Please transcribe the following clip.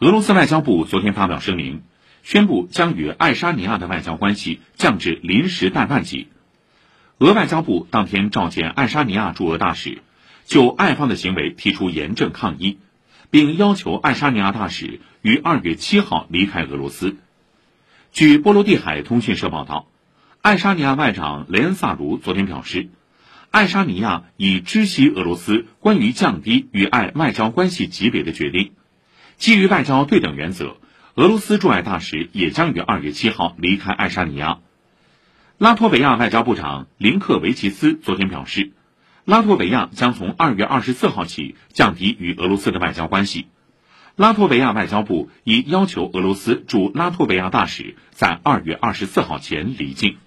俄罗斯外交部昨天发表声明，宣布将与爱沙尼亚的外交关系降至临时代办级。俄外交部当天召见爱沙尼亚驻俄大使，就爱方的行为提出严正抗议，并要求爱沙尼亚大使于二月七号离开俄罗斯。据波罗的海通讯社报道，爱沙尼亚外长雷恩萨卢昨天表示，爱沙尼亚已知悉俄罗斯关于降低与爱外交关系级别的决定。基于外交对等原则，俄罗斯驻爱大使也将于二月七号离开爱沙尼亚。拉脱维亚外交部长林克维奇斯昨天表示，拉脱维亚将从二月二十四号起降低与俄罗斯的外交关系。拉脱维亚外交部已要求俄罗斯驻拉脱维亚大使在二月二十四号前离境。